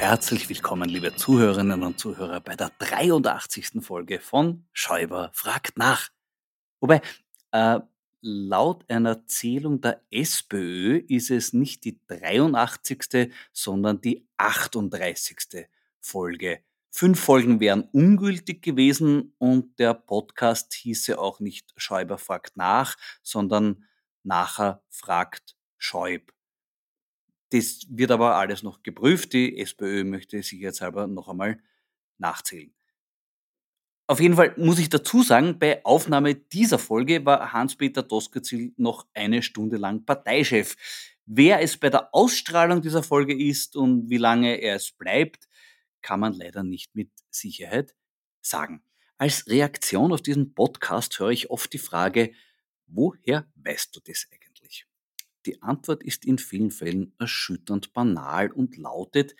Herzlich willkommen, liebe Zuhörerinnen und Zuhörer, bei der 83. Folge von Schäuber fragt nach. Wobei, äh, laut einer Zählung der SPÖ ist es nicht die 83., sondern die 38. Folge. Fünf Folgen wären ungültig gewesen und der Podcast hieße auch nicht Schäuber fragt nach, sondern nachher fragt Schäub. Das wird aber alles noch geprüft. Die SPÖ möchte sicherheitshalber noch einmal nachzählen. Auf jeden Fall muss ich dazu sagen, bei Aufnahme dieser Folge war Hans-Peter Doskozil noch eine Stunde lang Parteichef. Wer es bei der Ausstrahlung dieser Folge ist und wie lange er es bleibt, kann man leider nicht mit Sicherheit sagen. Als Reaktion auf diesen Podcast höre ich oft die Frage, woher weißt du das eigentlich? Die Antwort ist in vielen Fällen erschütternd banal und lautet,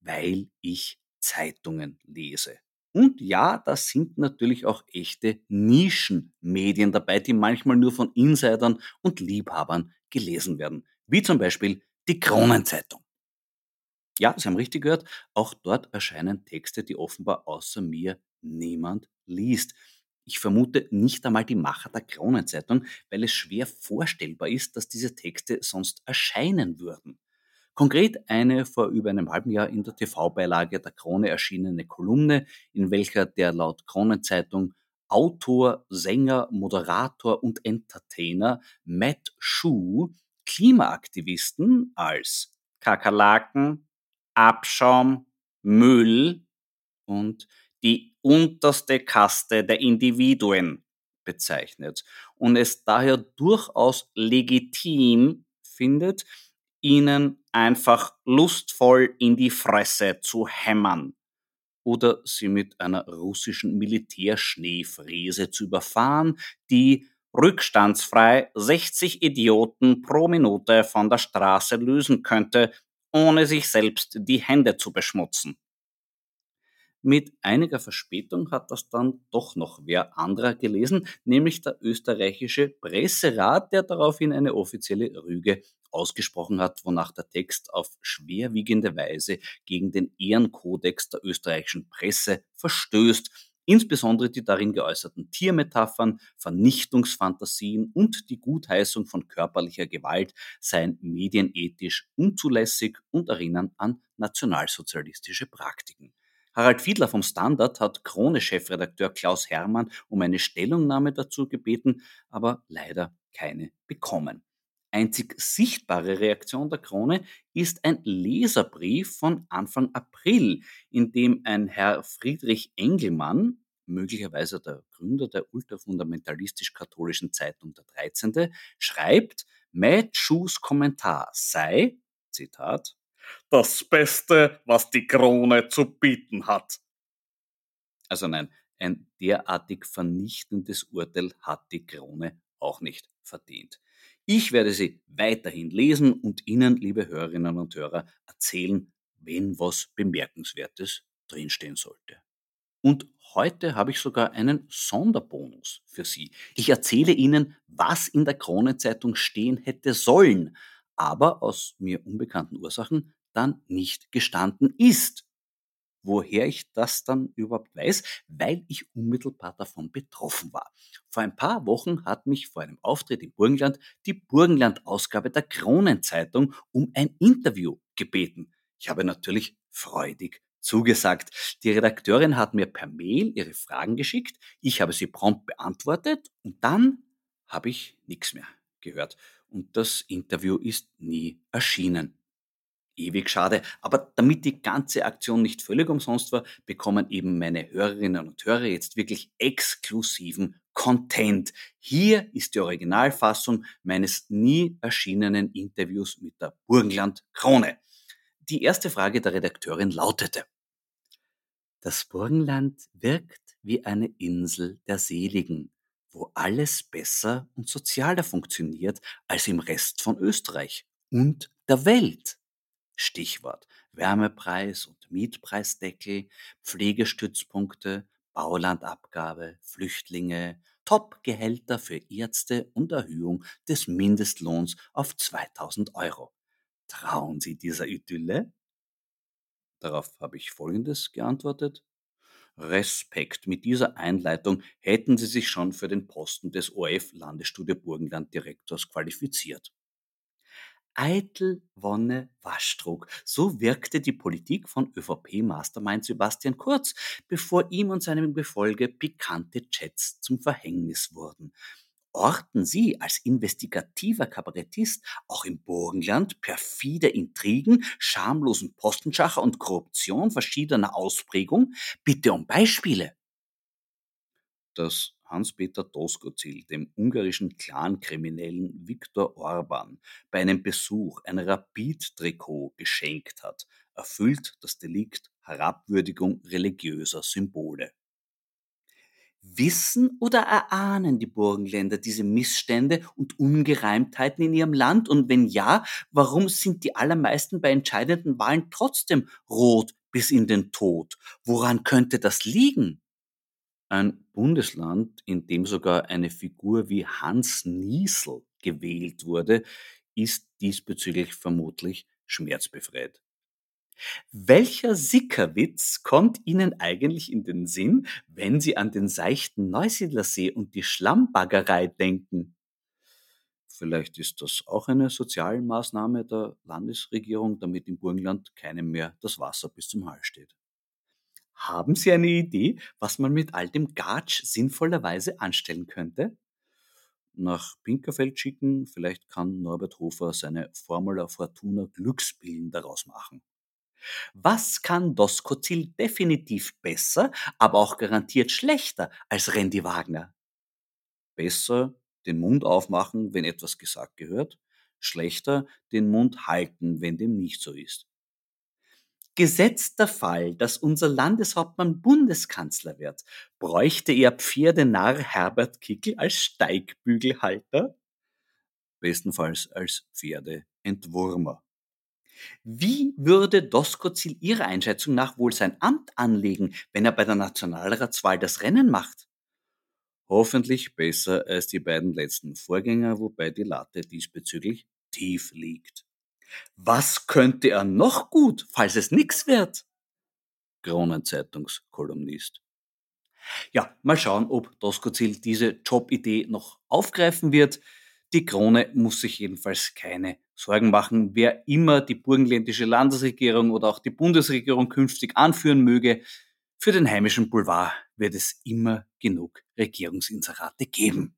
weil ich Zeitungen lese. Und ja, da sind natürlich auch echte Nischenmedien dabei, die manchmal nur von Insidern und Liebhabern gelesen werden. Wie zum Beispiel die Kronenzeitung. Ja, Sie haben richtig gehört, auch dort erscheinen Texte, die offenbar außer mir niemand liest. Ich vermute nicht einmal die Macher der Kronenzeitung, weil es schwer vorstellbar ist, dass diese Texte sonst erscheinen würden. Konkret eine vor über einem halben Jahr in der TV-Beilage der Krone erschienene Kolumne, in welcher der laut Kronenzeitung Autor, Sänger, Moderator und Entertainer Matt Schuh Klimaaktivisten als Kakerlaken, Abschaum, Müll und die unterste Kaste der Individuen bezeichnet und es daher durchaus legitim findet, ihnen einfach lustvoll in die Fresse zu hämmern oder sie mit einer russischen Militärschneefräse zu überfahren, die rückstandsfrei 60 Idioten pro Minute von der Straße lösen könnte, ohne sich selbst die Hände zu beschmutzen. Mit einiger Verspätung hat das dann doch noch wer anderer gelesen, nämlich der österreichische Presserat, der daraufhin eine offizielle Rüge ausgesprochen hat, wonach der Text auf schwerwiegende Weise gegen den Ehrenkodex der österreichischen Presse verstößt, insbesondere die darin geäußerten Tiermetaphern, Vernichtungsfantasien und die Gutheißung von körperlicher Gewalt seien medienethisch unzulässig und erinnern an nationalsozialistische Praktiken. Harald Fiedler vom Standard hat Krone-Chefredakteur Klaus Hermann um eine Stellungnahme dazu gebeten, aber leider keine bekommen. Einzig sichtbare Reaktion der Krone ist ein Leserbrief von Anfang April, in dem ein Herr Friedrich Engelmann, möglicherweise der Gründer der ultrafundamentalistisch-katholischen Zeitung der 13., schreibt, Matt Schuhs Kommentar sei, Zitat, das Beste, was die Krone zu bieten hat. Also nein, ein derartig vernichtendes Urteil hat die Krone auch nicht verdient. Ich werde sie weiterhin lesen und Ihnen, liebe Hörerinnen und Hörer, erzählen, wenn was Bemerkenswertes drinstehen sollte. Und heute habe ich sogar einen Sonderbonus für Sie. Ich erzähle Ihnen, was in der Kronenzeitung stehen hätte sollen, aber aus mir unbekannten Ursachen dann nicht gestanden ist. Woher ich das dann überhaupt weiß? Weil ich unmittelbar davon betroffen war. Vor ein paar Wochen hat mich vor einem Auftritt im Burgenland die Burgenland-Ausgabe der Kronenzeitung um ein Interview gebeten. Ich habe natürlich freudig zugesagt. Die Redakteurin hat mir per Mail ihre Fragen geschickt, ich habe sie prompt beantwortet und dann habe ich nichts mehr gehört. Und das Interview ist nie erschienen ewig schade. Aber damit die ganze Aktion nicht völlig umsonst war, bekommen eben meine Hörerinnen und Hörer jetzt wirklich exklusiven Content. Hier ist die Originalfassung meines nie erschienenen Interviews mit der Burgenland Krone. Die erste Frage der Redakteurin lautete, das Burgenland wirkt wie eine Insel der Seligen, wo alles besser und sozialer funktioniert als im Rest von Österreich und der Welt. Stichwort Wärmepreis und Mietpreisdeckel, Pflegestützpunkte, Baulandabgabe, Flüchtlinge, Top-Gehälter für Ärzte und Erhöhung des Mindestlohns auf 2000 Euro. Trauen Sie dieser Idylle? Darauf habe ich Folgendes geantwortet. Respekt. Mit dieser Einleitung hätten Sie sich schon für den Posten des ORF Landesstudio Burgenland Direktors qualifiziert. Eitel Wonne Waschtrug. So wirkte die Politik von ÖVP-Mastermind Sebastian Kurz, bevor ihm und seinem Gefolge pikante Chats zum Verhängnis wurden. Orten Sie als investigativer Kabarettist auch im Burgenland perfide Intrigen, schamlosen Postenschacher und Korruption verschiedener Ausprägung? Bitte um Beispiele. Das Hans-Peter Doskozil dem ungarischen Clankriminellen Viktor Orban bei einem Besuch ein Rapid-Trikot geschenkt hat, erfüllt das Delikt Herabwürdigung religiöser Symbole. Wissen oder erahnen die Burgenländer diese Missstände und Ungereimtheiten in ihrem Land? Und wenn ja, warum sind die allermeisten bei entscheidenden Wahlen trotzdem rot bis in den Tod? Woran könnte das liegen? Ein Bundesland, in dem sogar eine Figur wie Hans Niesel gewählt wurde, ist diesbezüglich vermutlich schmerzbefreit. Welcher Sickerwitz kommt Ihnen eigentlich in den Sinn, wenn Sie an den seichten Neusiedlersee und die Schlammbaggerei denken? Vielleicht ist das auch eine Sozialmaßnahme der Landesregierung, damit im Burgenland keinem mehr das Wasser bis zum Hals steht. Haben Sie eine Idee, was man mit all dem Gatsch sinnvollerweise anstellen könnte? Nach Pinkerfeld schicken, vielleicht kann Norbert Hofer seine Formula Fortuna Glückspillen daraus machen. Was kann Doskozil definitiv besser, aber auch garantiert schlechter als Randy Wagner? Besser den Mund aufmachen, wenn etwas gesagt gehört, schlechter den Mund halten, wenn dem nicht so ist. Gesetzt der Fall, dass unser Landeshauptmann Bundeskanzler wird, bräuchte er Pferdenarr Herbert Kickel als Steigbügelhalter? Bestenfalls als Pferdeentwurmer. Wie würde Doskozil Ihrer Einschätzung nach wohl sein Amt anlegen, wenn er bei der Nationalratswahl das Rennen macht? Hoffentlich besser als die beiden letzten Vorgänger, wobei die Latte diesbezüglich tief liegt. Was könnte er noch gut, falls es nix wird? Kronenzeitungskolumnist. Ja, mal schauen, ob Doskozil diese Jobidee noch aufgreifen wird. Die Krone muss sich jedenfalls keine Sorgen machen. Wer immer die burgenländische Landesregierung oder auch die Bundesregierung künftig anführen möge, für den heimischen Boulevard wird es immer genug Regierungsinserate geben.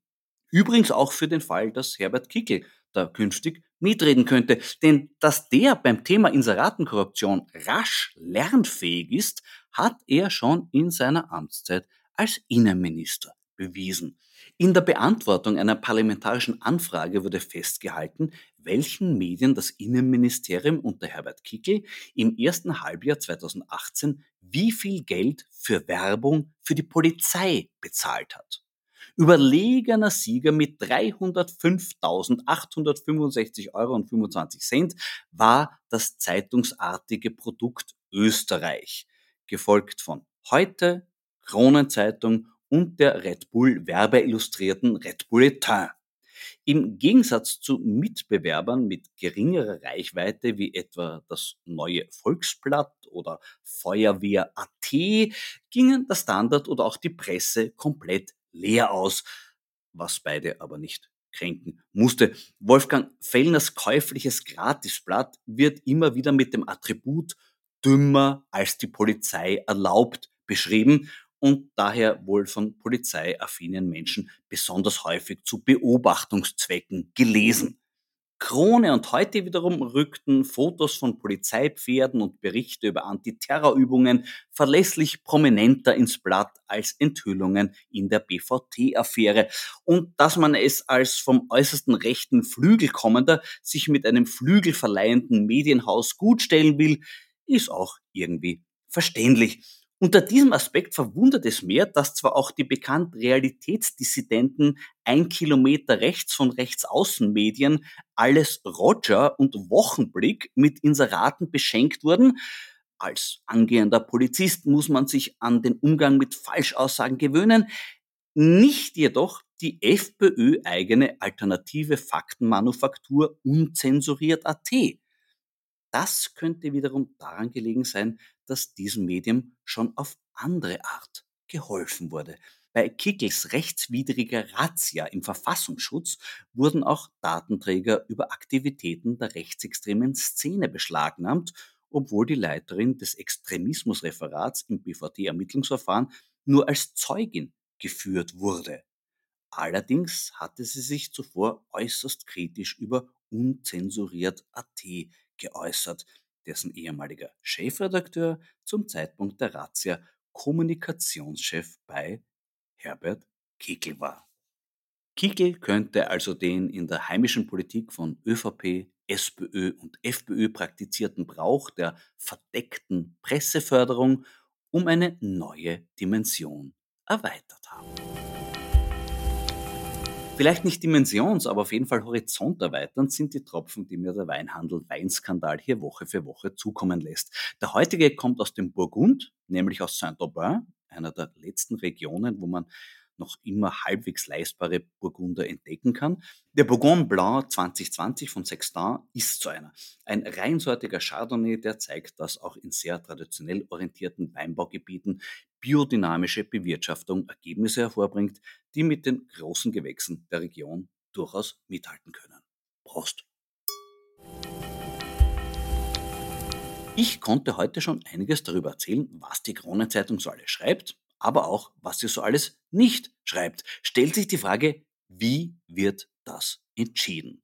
Übrigens auch für den Fall, dass Herbert Kickel da künftig mitreden könnte. Denn dass der beim Thema Inseratenkorruption rasch lernfähig ist, hat er schon in seiner Amtszeit als Innenminister bewiesen. In der Beantwortung einer parlamentarischen Anfrage wurde festgehalten, welchen Medien das Innenministerium unter Herbert Kickel im ersten Halbjahr 2018 wie viel Geld für Werbung für die Polizei bezahlt hat. Überlegener Sieger mit 305.865 Euro und 25 Cent war das zeitungsartige Produkt Österreich, gefolgt von Heute, Kronenzeitung und der Red Bull werbeillustrierten Red Bulletin. Im Gegensatz zu Mitbewerbern mit geringerer Reichweite wie etwa das neue Volksblatt oder Feuerwehr.at gingen der Standard oder auch die Presse komplett leer aus, was beide aber nicht kränken musste. Wolfgang Fellners käufliches Gratisblatt wird immer wieder mit dem Attribut dümmer als die Polizei erlaubt beschrieben und daher wohl von polizeiaffinen Menschen besonders häufig zu Beobachtungszwecken gelesen. Krone und heute wiederum rückten Fotos von Polizeipferden und Berichte über Antiterrorübungen verlässlich prominenter ins Blatt als Enthüllungen in der BVT-Affäre. Und dass man es als vom äußersten rechten Flügel kommender sich mit einem flügelverleihenden Medienhaus gutstellen will, ist auch irgendwie verständlich. Unter diesem Aspekt verwundert es mehr, dass zwar auch die bekannten Realitätsdissidenten ein Kilometer rechts von Rechtsaußenmedien alles Roger und Wochenblick mit Inseraten beschenkt wurden, als angehender Polizist muss man sich an den Umgang mit Falschaussagen gewöhnen, nicht jedoch die FPÖ-eigene alternative Faktenmanufaktur unzensuriert.at. Das könnte wiederum daran gelegen sein, dass diesem Medium schon auf andere Art geholfen wurde. Bei Kickels rechtswidriger Razzia im Verfassungsschutz wurden auch Datenträger über Aktivitäten der rechtsextremen Szene beschlagnahmt, obwohl die Leiterin des Extremismusreferats im BVT-Ermittlungsverfahren nur als Zeugin geführt wurde. Allerdings hatte sie sich zuvor äußerst kritisch über unzensuriert.at geäußert, dessen ehemaliger Chefredakteur zum Zeitpunkt der Razzia Kommunikationschef bei Herbert Kickl war. Kickl könnte also den in der heimischen Politik von ÖVP, SPÖ und FPÖ praktizierten Brauch der verdeckten Presseförderung um eine neue Dimension erweitert haben vielleicht nicht dimensions-, aber auf jeden Fall Horizont erweitern, sind die Tropfen, die mir der Weinhandel Weinskandal hier Woche für Woche zukommen lässt. Der heutige kommt aus dem Burgund, nämlich aus Saint-Aubin, einer der letzten Regionen, wo man noch immer halbwegs leistbare Burgunder entdecken kann. Der Bourgogne Blanc 2020 von Sextin ist so einer. Ein reinsortiger Chardonnay, der zeigt, dass auch in sehr traditionell orientierten Weinbaugebieten biodynamische Bewirtschaftung Ergebnisse hervorbringt, die mit den großen Gewächsen der Region durchaus mithalten können. Prost! Ich konnte heute schon einiges darüber erzählen, was die Kronenzeitung so alles schreibt, aber auch, was sie so alles nicht schreibt. Stellt sich die Frage, wie wird das entschieden?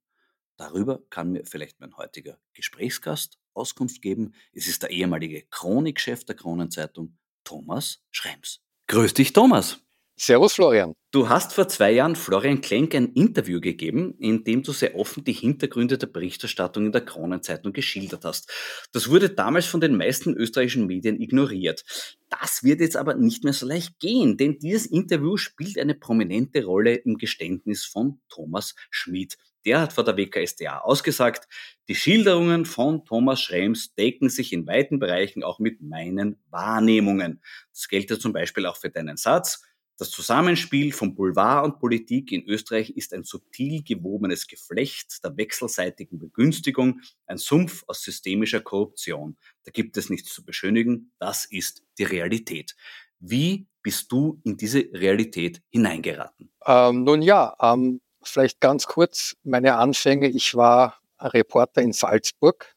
Darüber kann mir vielleicht mein heutiger Gesprächsgast Auskunft geben. Es ist der ehemalige Chronikchef der Kronenzeitung, Thomas Schrems. Grüß dich, Thomas. Servus, Florian. Du hast vor zwei Jahren Florian Klenk ein Interview gegeben, in dem du sehr offen die Hintergründe der Berichterstattung in der Kronenzeitung geschildert hast. Das wurde damals von den meisten österreichischen Medien ignoriert. Das wird jetzt aber nicht mehr so leicht gehen, denn dieses Interview spielt eine prominente Rolle im Geständnis von Thomas Schmid. Der hat vor der WKSDA ausgesagt, die Schilderungen von Thomas Schrems decken sich in weiten Bereichen auch mit meinen Wahrnehmungen. Das gilt ja zum Beispiel auch für deinen Satz, das Zusammenspiel von Boulevard und Politik in Österreich ist ein subtil gewobenes Geflecht der wechselseitigen Begünstigung, ein Sumpf aus systemischer Korruption. Da gibt es nichts zu beschönigen, das ist die Realität. Wie bist du in diese Realität hineingeraten? Ähm, nun ja, ähm, vielleicht ganz kurz meine Anfänge. Ich war Reporter in Salzburg,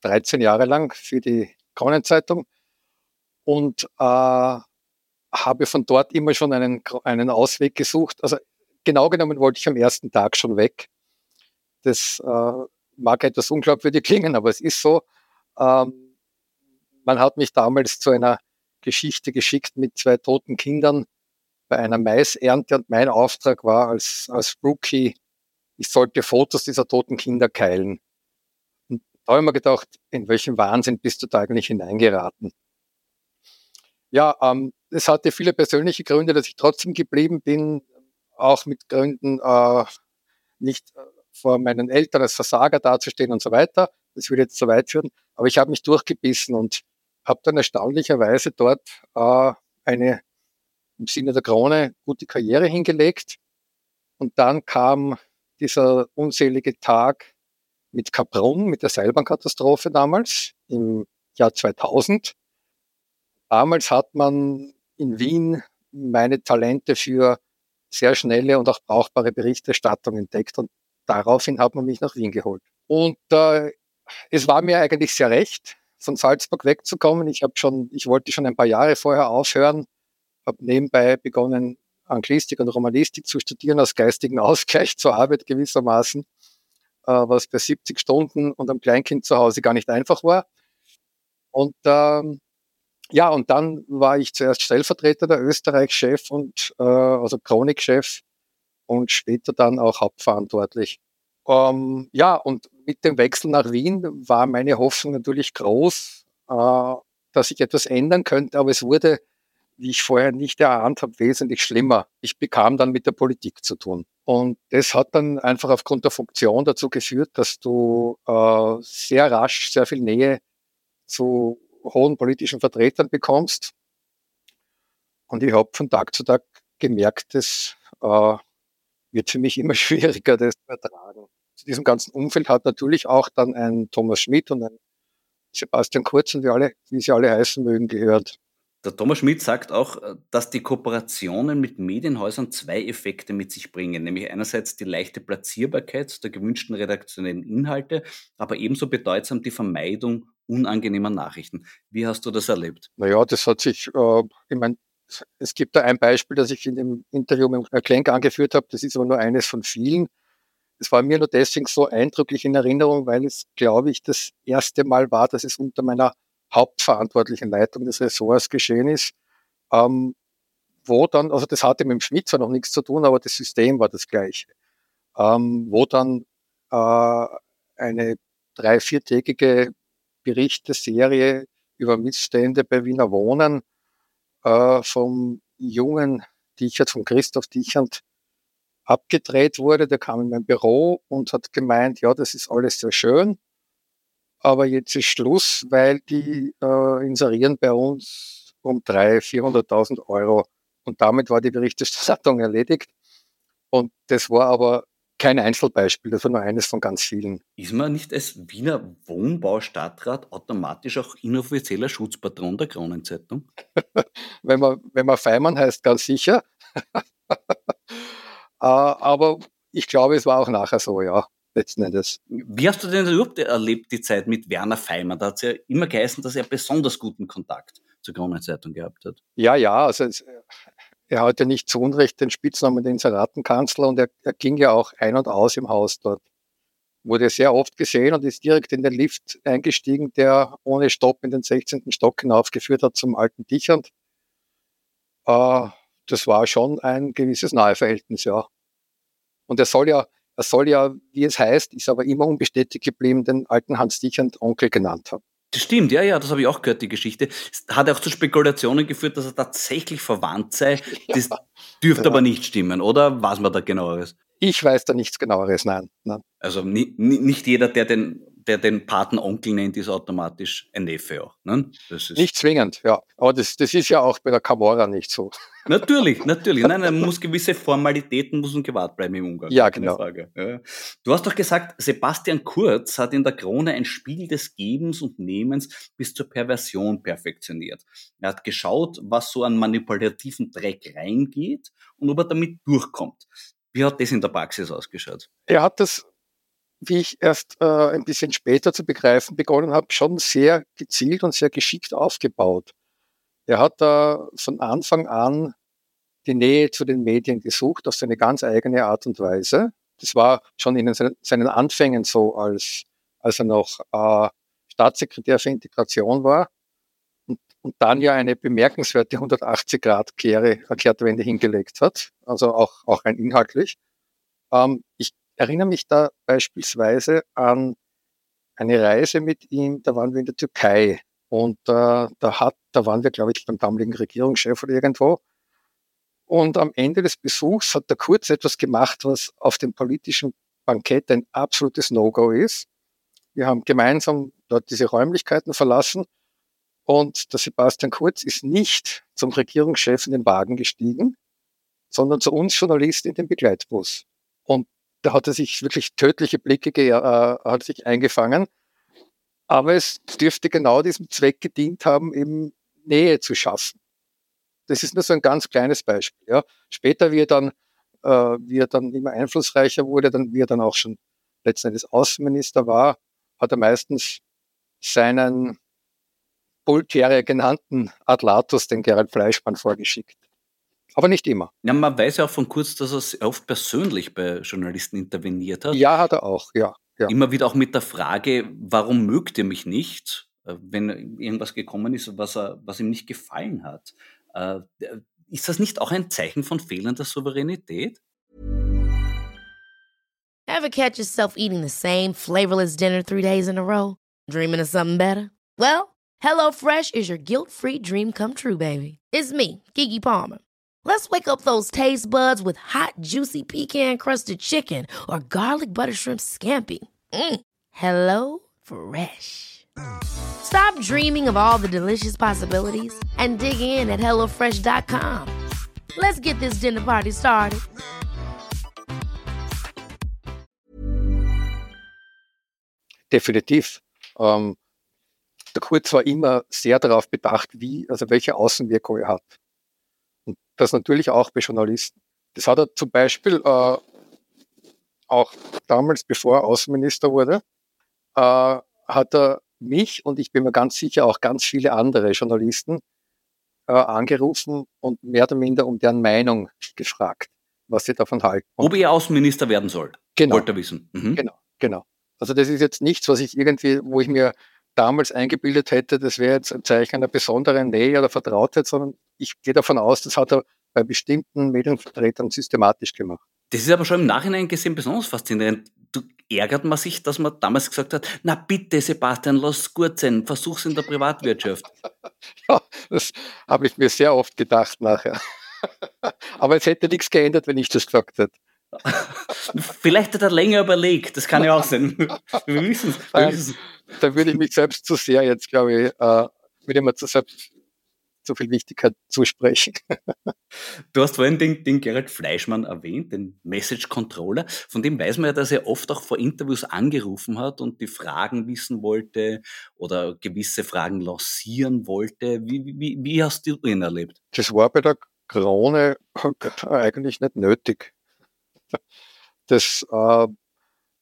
13 Jahre lang für die Kronenzeitung und äh, habe von dort immer schon einen, einen Ausweg gesucht. Also genau genommen wollte ich am ersten Tag schon weg. Das äh, mag etwas unglaubwürdig klingen, aber es ist so. Ähm, man hat mich damals zu einer Geschichte geschickt mit zwei toten Kindern bei einer Maisernte und mein Auftrag war als, als Rookie, ich sollte Fotos dieser toten Kinder keilen. Und da habe ich mir gedacht, in welchen Wahnsinn bist du da eigentlich hineingeraten? Ja, ähm, es hatte viele persönliche Gründe, dass ich trotzdem geblieben bin, auch mit Gründen, äh, nicht äh, vor meinen Eltern als Versager dazustehen und so weiter. Das würde jetzt zu weit führen. Aber ich habe mich durchgebissen und habe dann erstaunlicherweise dort äh, eine im Sinne der Krone gute Karriere hingelegt. Und dann kam dieser unselige Tag mit Kaprun, mit der Seilbahnkatastrophe damals im Jahr 2000. Damals hat man in Wien meine Talente für sehr schnelle und auch brauchbare Berichterstattung entdeckt und daraufhin hat man mich nach Wien geholt. Und äh, es war mir eigentlich sehr recht, von Salzburg wegzukommen. Ich habe schon, ich wollte schon ein paar Jahre vorher aufhören, habe nebenbei begonnen, Anglistik und Romanistik zu studieren als geistigen Ausgleich zur Arbeit gewissermaßen, äh, was bei 70 Stunden und einem Kleinkind zu Hause gar nicht einfach war. Und ähm, ja, und dann war ich zuerst Stellvertreter der Österreich-Chef und äh, also Chronik-Chef und später dann auch hauptverantwortlich. Ähm, ja, und mit dem Wechsel nach Wien war meine Hoffnung natürlich groß, äh, dass sich etwas ändern könnte, aber es wurde, wie ich vorher nicht erahnt habe, wesentlich schlimmer. Ich bekam dann mit der Politik zu tun. Und das hat dann einfach aufgrund der Funktion dazu geführt, dass du äh, sehr rasch sehr viel Nähe zu hohen politischen Vertretern bekommst. Und ich habe von Tag zu Tag gemerkt, es äh, wird für mich immer schwieriger, das zu ertragen. Zu diesem ganzen Umfeld hat natürlich auch dann ein Thomas Schmidt und ein Sebastian Kurz und wie, alle, wie sie alle heißen mögen, gehört. Der Thomas Schmidt sagt auch, äh, dass die Kooperationen mit Medienhäusern zwei Effekte mit sich bringen, nämlich einerseits die leichte Platzierbarkeit der gewünschten redaktionellen Inhalte, aber ebenso bedeutsam die Vermeidung unangenehmer Nachrichten. Wie hast du das erlebt? Naja, das hat sich, äh, ich meine, es gibt da ein Beispiel, das ich in dem Interview mit Herrn Klenk angeführt habe, das ist aber nur eines von vielen. Es war mir nur deswegen so eindrücklich in Erinnerung, weil es, glaube ich, das erste Mal war, dass es unter meiner hauptverantwortlichen Leitung des Ressorts geschehen ist, ähm, wo dann, also das hatte mit dem Schmidt zwar noch nichts zu tun, aber das System war das gleiche, ähm, wo dann äh, eine drei-, viertägige Berichteserie über Missstände bei Wiener Wohnen äh, vom jungen Dichert, von Christoph Dichert, abgedreht wurde. Der kam in mein Büro und hat gemeint, ja, das ist alles sehr schön, aber jetzt ist Schluss, weil die äh, inserieren bei uns um 300.000, 400.000 Euro. Und damit war die Berichterstattung erledigt. Und das war aber kein Einzelbeispiel, das war nur eines von ganz vielen. Ist man nicht als Wiener Wohnbaustadtrat automatisch auch inoffizieller Schutzpatron der Kronenzeitung? wenn, man, wenn man Feimann heißt, ganz sicher. Äh, aber ich glaube, es war auch nachher so, ja letzten Endes. Wie hast du denn überhaupt erlebt, die Zeit mit Werner Feimer? Da hat es ja immer geheißen, dass er besonders guten Kontakt zur Kronenzeitung gehabt hat. Ja, ja, also es, er hatte nicht zu Unrecht den Spitznamen den Inseratenkanzler und er, er ging ja auch ein und aus im Haus dort. Wurde sehr oft gesehen und ist direkt in den Lift eingestiegen, der ohne Stopp in den 16. Stock hinaufgeführt hat zum alten Dichand. Äh, das war schon ein gewisses Naheverhältnis, ja. Und er soll ja, er soll ja, wie es heißt, ist aber immer unbestätigt geblieben, den alten Hans Dichand Onkel genannt haben. Das stimmt, ja, ja, das habe ich auch gehört, die Geschichte. Es hat auch zu Spekulationen geführt, dass er tatsächlich verwandt sei. Das ja, dürfte ja. aber nicht stimmen, oder? Was man da genaueres? Ich weiß da nichts genaueres, nein. nein. Also nicht jeder, der den der den Patenonkel nennt, ist automatisch ein Neffe auch. Ne? nicht zwingend, ja. Aber das, das ist ja auch bei der Camorra nicht so. Natürlich, natürlich. Nein, man muss gewisse Formalitäten müssen gewahrt bleiben im Umgang. Ja, genau. Ja. Du hast doch gesagt, Sebastian Kurz hat in der Krone ein Spiel des Gebens und Nehmens bis zur Perversion perfektioniert. Er hat geschaut, was so an manipulativen Dreck reingeht und ob er damit durchkommt. Wie hat das in der Praxis ausgeschaut? Er hat das wie ich erst äh, ein bisschen später zu begreifen begonnen habe, schon sehr gezielt und sehr geschickt aufgebaut. Er hat da von Anfang an die Nähe zu den Medien gesucht auf seine ganz eigene Art und Weise. das war schon in seinen Anfängen so, als, als er noch äh, Staatssekretär für Integration war und, und dann ja eine bemerkenswerte 180-Grad-Kehrtwende hingelegt hat, also auch, auch rein inhaltlich. Ähm, ich erinnere mich da beispielsweise an eine Reise mit ihm, da waren wir in der Türkei und äh, da, hat, da waren wir, glaube ich, beim damaligen Regierungschef oder irgendwo. Und am Ende des Besuchs hat der Kurz etwas gemacht, was auf dem politischen Bankett ein absolutes No-Go ist. Wir haben gemeinsam dort diese Räumlichkeiten verlassen und der Sebastian Kurz ist nicht zum Regierungschef in den Wagen gestiegen, sondern zu uns Journalisten in den Begleitbus. Da hat er sich wirklich tödliche Blicke äh, hat sich eingefangen. Aber es dürfte genau diesem Zweck gedient haben, eben Nähe zu schaffen. Das ist nur so ein ganz kleines Beispiel. Ja. Später, wie er dann, äh, wie er dann immer einflussreicher wurde, dann, wie er dann auch schon letzten Endes Außenminister war, hat er meistens seinen Bullterrier genannten Adlatus, den Gerald Fleischmann, vorgeschickt. Aber nicht immer. Ja, man weiß ja auch von Kurz, dass er oft persönlich bei Journalisten interveniert hat. Ja, hat er auch, ja. ja. Immer wieder auch mit der Frage, warum mögt ihr mich nicht, äh, wenn irgendwas gekommen ist, was, er, was ihm nicht gefallen hat. Äh, ist das nicht auch ein Zeichen von fehlender Souveränität? Ever catch yourself eating the same flavorless dinner three days in a row? Dreaming of something better? Well, HelloFresh is your guilt-free dream come true, baby. It's me, Kiki Palmer. Let's wake up those taste buds with hot, juicy pecan crusted chicken or garlic butter shrimp scampi. Mm. Hello Fresh. Stop dreaming of all the delicious possibilities and dig in at HelloFresh.com. Let's get this dinner party started. Definitiv. Ähm, der Kurz war immer sehr darauf bedacht, wie, also welche Außenwirkung er hat. Das natürlich auch bei Journalisten. Das hat er zum Beispiel äh, auch damals, bevor er Außenminister wurde, äh, hat er mich und ich bin mir ganz sicher auch ganz viele andere Journalisten äh, angerufen und mehr oder minder um deren Meinung gefragt, was sie davon halten. Ob er Außenminister werden soll, genau. wollte er wissen. Mhm. Genau, genau. Also das ist jetzt nichts, was ich irgendwie, wo ich mir damals eingebildet hätte, das wäre jetzt ein Zeichen einer besonderen Nähe oder Vertrautheit, sondern ich gehe davon aus, das hat er bei bestimmten Medienvertretern systematisch gemacht. Das ist aber schon im Nachhinein gesehen besonders faszinierend. Du, ärgert man sich, dass man damals gesagt hat, na bitte Sebastian, lass gut sein, versuch's in der Privatwirtschaft. ja, das habe ich mir sehr oft gedacht nachher. aber es hätte nichts geändert, wenn ich das gesagt hätte. Vielleicht hat er länger überlegt, das kann ja auch sein. Wir wissen es. Da würde ich mich selbst zu sehr jetzt, glaube ich, äh, würde ich mir zu selbst zu viel Wichtigkeit zusprechen. Du hast vorhin den, den Gerald Fleischmann erwähnt, den Message Controller. Von dem weiß man ja, dass er oft auch vor Interviews angerufen hat und die Fragen wissen wollte oder gewisse Fragen lancieren wollte. Wie, wie, wie hast du ihn erlebt? Das war bei der Krone eigentlich nicht nötig. Das, äh,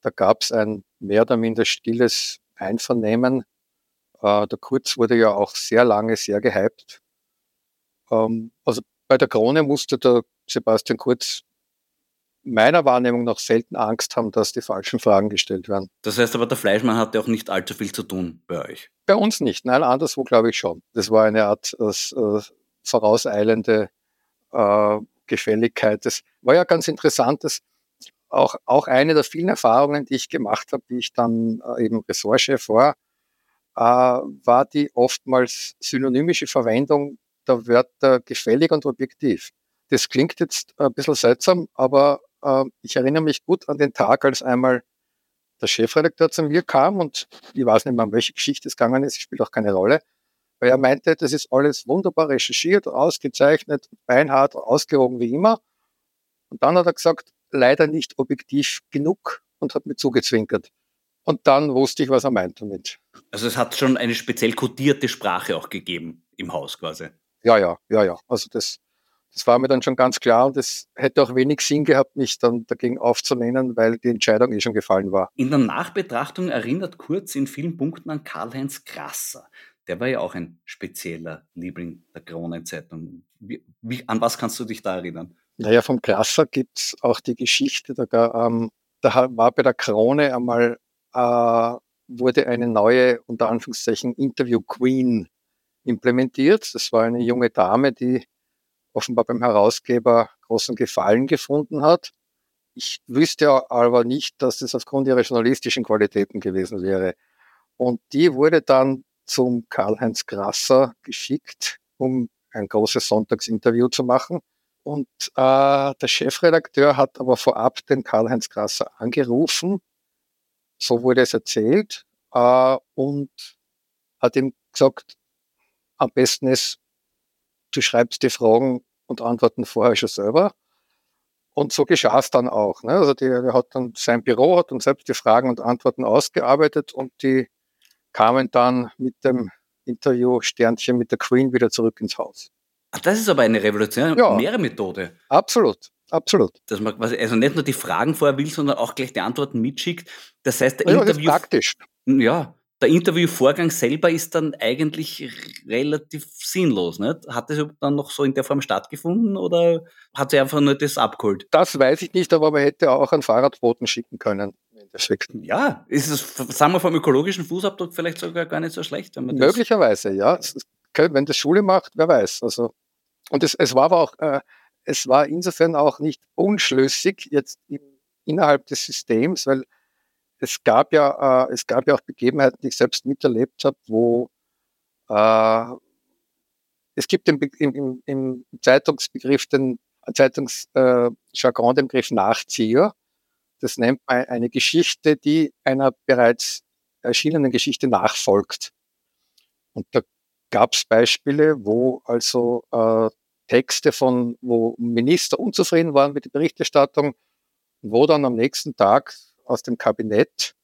da gab es ein mehr oder minder stilles Einvernehmen. Äh, der Kurz wurde ja auch sehr lange sehr gehypt. Ähm, also bei der Krone musste der Sebastian Kurz meiner Wahrnehmung nach selten Angst haben, dass die falschen Fragen gestellt werden. Das heißt aber, der Fleischmann hatte auch nicht allzu viel zu tun bei euch. Bei uns nicht, nein, anderswo glaube ich schon. Das war eine Art äh, äh vorauseilende äh, Gefälligkeit. Das war ja ganz interessant, dass auch, auch eine der vielen Erfahrungen, die ich gemacht habe, wie ich dann äh, eben Ressortchef war, äh, war die oftmals synonymische Verwendung der Wörter gefällig und objektiv. Das klingt jetzt ein bisschen seltsam, aber äh, ich erinnere mich gut an den Tag, als einmal der Chefredakteur zu mir kam und ich weiß nicht mehr, um welche Geschichte es gegangen ist, spielt auch keine Rolle, weil er meinte, das ist alles wunderbar recherchiert, ausgezeichnet, beinhart, ausgewogen wie immer. Und dann hat er gesagt, leider nicht objektiv genug und hat mir zugezwinkert. Und dann wusste ich, was er meint damit. Also es hat schon eine speziell kodierte Sprache auch gegeben im Haus quasi. Ja, ja, ja, ja. Also das, das war mir dann schon ganz klar und es hätte auch wenig Sinn gehabt, mich dann dagegen aufzulehnen, weil die Entscheidung eh schon gefallen war. In der Nachbetrachtung erinnert Kurz in vielen Punkten an Karl-Heinz Krasser. Der war ja auch ein spezieller Liebling der Kronenzeitung. Wie, wie, an was kannst du dich da erinnern? Naja, vom Krasser gibt es auch die Geschichte, da ähm, da war bei der Krone einmal, äh, wurde eine neue, unter Anführungszeichen, Interview Queen implementiert. Das war eine junge Dame, die offenbar beim Herausgeber großen Gefallen gefunden hat. Ich wüsste aber nicht, dass es aufgrund ihrer journalistischen Qualitäten gewesen wäre. Und die wurde dann zum Karl-Heinz Grasser geschickt, um ein großes Sonntagsinterview zu machen. Und äh, der Chefredakteur hat aber vorab den Karl-Heinz Grasser angerufen, so wurde es erzählt, äh, und hat ihm gesagt, am besten ist, du schreibst die Fragen und Antworten vorher schon selber. Und so geschah es dann auch. Ne? Also der, hat dann sein Büro, hat dann selbst die Fragen und Antworten ausgearbeitet und die kamen dann mit dem Interview Sternchen mit der Queen wieder zurück ins Haus. Ach, das ist aber eine revolutionäre ja, Methode. Absolut, absolut. Dass man quasi also nicht nur die Fragen vorher will, sondern auch gleich die Antworten mitschickt. Das heißt, der ja, Interview. Das ist praktisch. Ja, der Interviewvorgang selber ist dann eigentlich relativ sinnlos. Nicht? Hat das dann noch so in der Form stattgefunden oder hat sie einfach nur das abgeholt? Das weiß ich nicht, aber man hätte auch einen Fahrradboten schicken können. Ja, ist es, sagen wir vom ökologischen Fußabdruck vielleicht sogar gar nicht so schlecht. Wenn man Möglicherweise, ja. Wenn das Schule macht, wer weiß. Also, und es, es war aber auch, äh, es war insofern auch nicht unschlüssig jetzt im, innerhalb des Systems, weil es gab ja, äh, es gab ja auch Begebenheiten, die ich selbst miterlebt habe, wo äh, es gibt im, im, im Zeitungsbegriff den Zeitungsjargon äh, den Begriff Nachzieher. Das nennt man eine Geschichte, die einer bereits erschienenen Geschichte nachfolgt. Und da gab es Beispiele, wo also äh, Texte von, wo Minister unzufrieden waren mit der Berichterstattung, wo dann am nächsten Tag aus dem Kabinett,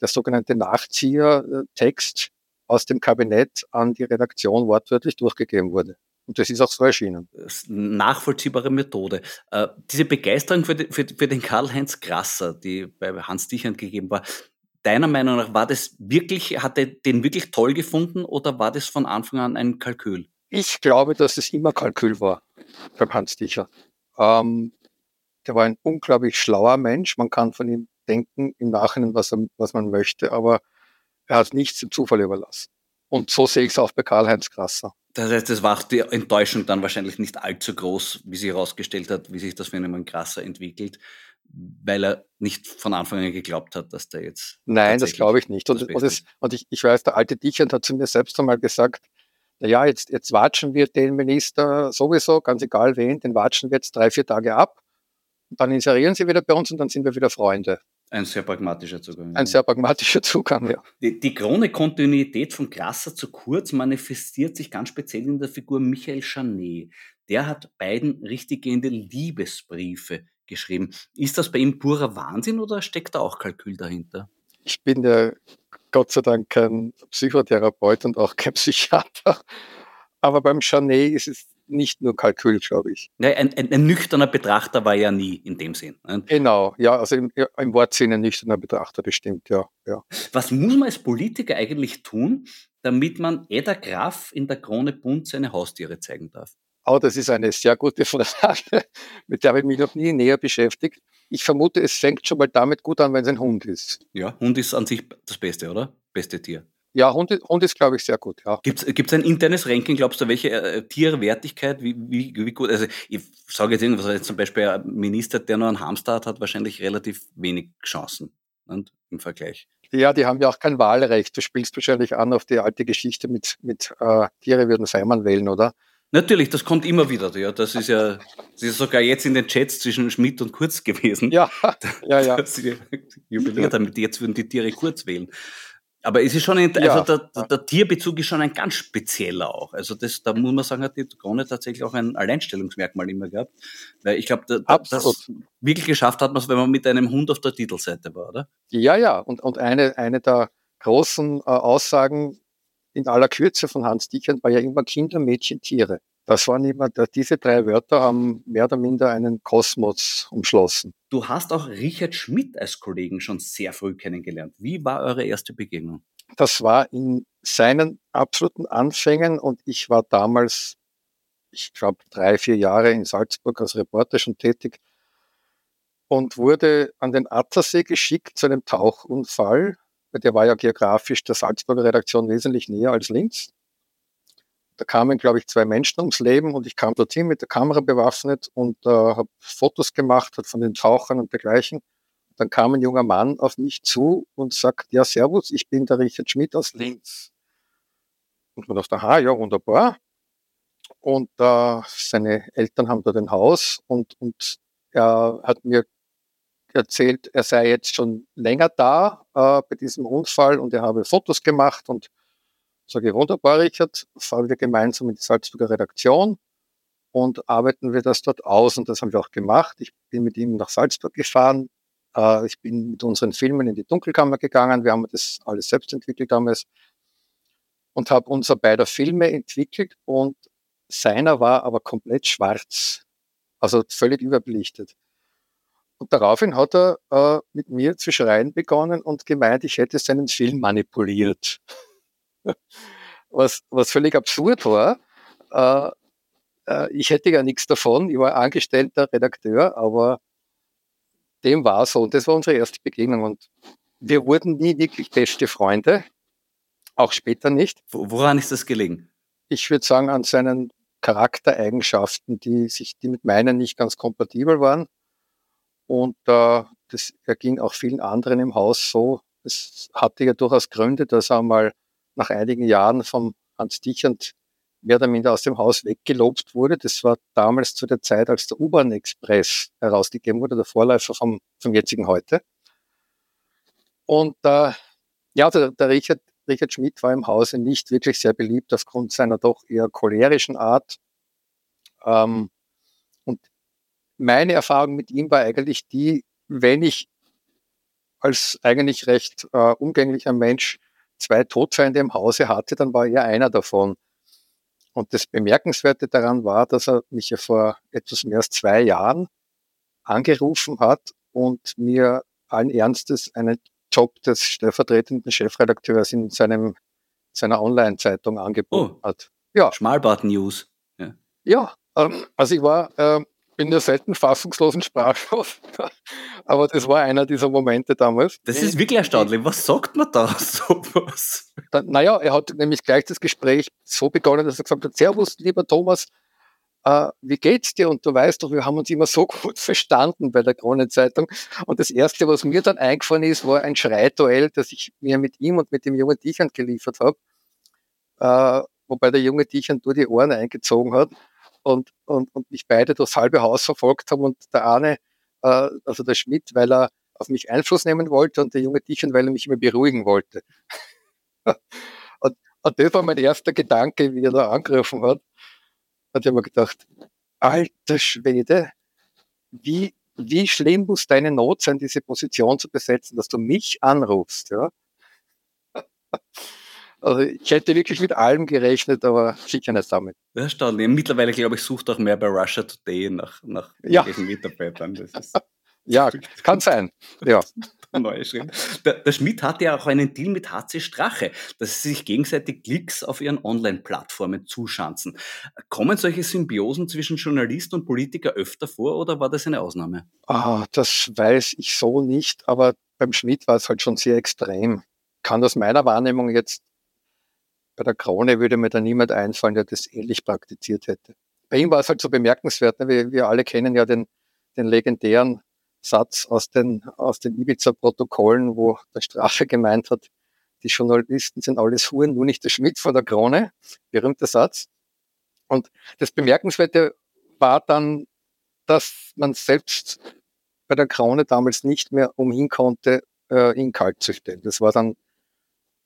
der sogenannte Nachzieher-Text aus dem Kabinett an die Redaktion wortwörtlich durchgegeben wurde. Und das ist auch so erschienen. Nachvollziehbare Methode. Äh, diese Begeisterung für, für, für den Karl-Heinz Grasser, die bei Hans Dichern gegeben war, deiner Meinung nach, war das wirklich, hat er den wirklich toll gefunden oder war das von Anfang an ein Kalkül? Ich glaube, dass es immer Kalkül war beim Hans Dicher. Ähm, der war ein unglaublich schlauer Mensch. Man kann von ihm denken im Nachhinein, was, er, was man möchte, aber er hat nichts dem Zufall überlassen. Und so sehe ich es auch bei Karl-Heinz Grasser. Das heißt, es war die Enttäuschung dann wahrscheinlich nicht allzu groß, wie sich herausgestellt hat, wie sich das Phänomen Grasser entwickelt, weil er nicht von Anfang an geglaubt hat, dass der jetzt. Nein, das glaube ich nicht. Und, und, es, und ich, ich, weiß, der alte Dichand hat zu mir selbst einmal gesagt, na ja, jetzt, jetzt watschen wir den Minister sowieso, ganz egal wen, den watschen wir jetzt drei, vier Tage ab. Dann inserieren sie wieder bei uns und dann sind wir wieder Freunde. Ein sehr pragmatischer Zugang. Ein sehr pragmatischer Zugang, ja. Die, die krone Kontinuität von Grasser zu Kurz manifestiert sich ganz speziell in der Figur Michael Chanet. Der hat beiden richtiggehende Liebesbriefe geschrieben. Ist das bei ihm purer Wahnsinn oder steckt da auch Kalkül dahinter? Ich bin ja Gott sei Dank kein Psychotherapeut und auch kein Psychiater. Aber beim Chanet ist es nicht nur Kalkül, glaube ich. Ja, ein, ein, ein, nüchterner Betrachter war ja nie in dem Sinn. Ne? Genau, ja, also im, im Wortsinne nüchterner Betrachter bestimmt, ja, ja. Was muss man als Politiker eigentlich tun, damit man Edda Graf in der Krone Bund seine Haustiere zeigen darf? Oh, das ist eine sehr gute Frage, mit der habe ich mich noch nie näher beschäftigt. Ich vermute, es fängt schon mal damit gut an, wenn es ein Hund ist. Ja, Hund ist an sich das Beste, oder? Beste Tier. Ja, Hund, Hund ist, glaube ich, sehr gut. Ja. Gibt es ein internes Ranking, glaubst du, welche äh, Tierwertigkeit, wie, wie, wie gut? Also ich sage jetzt irgendwas, also zum Beispiel ein Minister, der nur einen Hamster hat, hat wahrscheinlich relativ wenig Chancen und, im Vergleich. Ja, die haben ja auch kein Wahlrecht. Du spielst wahrscheinlich an auf die alte Geschichte mit, mit äh, Tiere würden Feimann wählen, oder? Natürlich, das kommt immer wieder. Ja, das ist ja, das ist sogar jetzt in den Chats zwischen Schmidt und Kurz gewesen. Ja, ja, ja. Dass sie jubiliert haben, jetzt würden die Tiere Kurz wählen. Aber es ist schon, ein, also der, der, der, Tierbezug ist schon ein ganz spezieller auch. Also das, da muss man sagen, hat die Krone tatsächlich auch ein Alleinstellungsmerkmal immer gehabt. Weil ich glaube, da, das wirklich geschafft hat man es, wenn man mit einem Hund auf der Titelseite war, oder? Ja, ja. Und, und eine, eine der großen äh, Aussagen in aller Kürze von Hans Dichern war ja immer Kinder, Mädchen, Tiere. Das waren immer, diese drei Wörter haben mehr oder minder einen Kosmos umschlossen. Du hast auch Richard Schmidt als Kollegen schon sehr früh kennengelernt. Wie war eure erste Begegnung? Das war in seinen absoluten Anfängen und ich war damals, ich glaube, drei, vier Jahre in Salzburg als Reporter schon tätig. und wurde an den Attersee geschickt zu einem Tauchunfall. Der war ja geografisch der Salzburger Redaktion wesentlich näher als Linz. Da kamen, glaube ich, zwei Menschen ums Leben und ich kam dorthin mit der Kamera bewaffnet und äh, habe Fotos gemacht von den Tauchern und dergleichen. Dann kam ein junger Mann auf mich zu und sagt, ja, Servus, ich bin der Richard Schmidt aus Linz. Und man dachte, aha, ja, wunderbar. Und äh, seine Eltern haben dort ein Haus und, und er hat mir erzählt, er sei jetzt schon länger da äh, bei diesem Unfall und er habe Fotos gemacht und sage, wunderbar, Richard, fahren wir gemeinsam in die Salzburger Redaktion und arbeiten wir das dort aus und das haben wir auch gemacht. Ich bin mit ihm nach Salzburg gefahren. Äh, ich bin mit unseren Filmen in die Dunkelkammer gegangen. Wir haben das alles selbst entwickelt damals und habe unser beider Filme entwickelt und seiner war aber komplett schwarz, also völlig überbelichtet. Und daraufhin hat er äh, mit mir zu schreien begonnen und gemeint, ich hätte seinen Film manipuliert. Was, was völlig absurd war. Äh, äh, ich hätte ja nichts davon. Ich war angestellter Redakteur, aber dem war so. Und das war unsere erste Begegnung. Und wir wurden nie wirklich beste Freunde. Auch später nicht. Woran ist das gelegen? Ich würde sagen, an seinen Charaktereigenschaften, die sich, die mit meinen nicht ganz kompatibel waren. Und äh, das erging auch vielen anderen im Haus so. Es hatte ja durchaus Gründe, dass er mal nach einigen Jahren vom Hans Dichand mehr oder minder aus dem Haus weggelobt wurde. Das war damals zu der Zeit, als der U-Bahn-Express herausgegeben wurde, der Vorläufer vom, vom jetzigen heute. Und äh, ja, der, der Richard, Richard Schmidt war im Hause nicht wirklich sehr beliebt aufgrund seiner doch eher cholerischen Art. Ähm, und meine Erfahrung mit ihm war eigentlich die, wenn ich als eigentlich recht äh, umgänglicher Mensch zwei Todfeinde im Hause hatte, dann war er einer davon. Und das Bemerkenswerte daran war, dass er mich ja vor etwas mehr als zwei Jahren angerufen hat und mir allen Ernstes einen Job des stellvertretenden Chefredakteurs in seinem, seiner Online-Zeitung angeboten oh, hat. Ja. Schmalbart News. Ja, ja ähm, also ich war, ähm, bin ja selten fassungslosen sprachlos, aber das war einer dieser Momente damals. Das ist wirklich erstaunlich. Was sagt man da sowas? Dann, naja, er hat nämlich gleich das Gespräch so begonnen, dass er gesagt hat, Servus, lieber Thomas, äh, wie geht's dir? Und du weißt doch, wir haben uns immer so gut verstanden bei der Kronenzeitung. Und das Erste, was mir dann eingefallen ist, war ein Schreituell, das ich mir mit ihm und mit dem jungen Dichand geliefert habe, äh, wobei der junge Dichand nur die Ohren eingezogen hat und, und, und mich beide durchs halbe Haus verfolgt haben und der eine, äh, also der Schmidt, weil er auf mich Einfluss nehmen wollte und der junge Dichen, weil er mich immer beruhigen wollte. und, und das war mein erster Gedanke, wie er da angerufen hat. Hat ich mir gedacht, alter Schwede, wie, wie schlimm muss deine Not sein, diese Position zu besetzen, dass du mich anrufst, ja? Also ich hätte wirklich mit allem gerechnet, aber sicher nicht damit. Das ist erstaunlich. Mittlerweile, glaube ich, sucht auch mehr bei Russia Today nach, nach ja. Mitarbeitern. ja, kann sein. Ja. Der neue Schritt. Der, der Schmidt hatte ja auch einen Deal mit HC Strache, dass sie sich gegenseitig Klicks auf ihren Online-Plattformen zuschanzen. Kommen solche Symbiosen zwischen Journalist und Politiker öfter vor oder war das eine Ausnahme? Ah, das weiß ich so nicht, aber beim Schmidt war es halt schon sehr extrem. Kann aus meiner Wahrnehmung jetzt bei der Krone würde mir da niemand einfallen, der das ähnlich praktiziert hätte. Bei ihm war es halt so bemerkenswert. Ne? Wir, wir alle kennen ja den, den legendären Satz aus den, aus den Ibiza-Protokollen, wo der Strafe gemeint hat, die Journalisten sind alles Huren, nur nicht der Schmidt vor der Krone. Berühmter Satz. Und das Bemerkenswerte war dann, dass man selbst bei der Krone damals nicht mehr umhin konnte, äh, ihn kalt zu stellen. Das war dann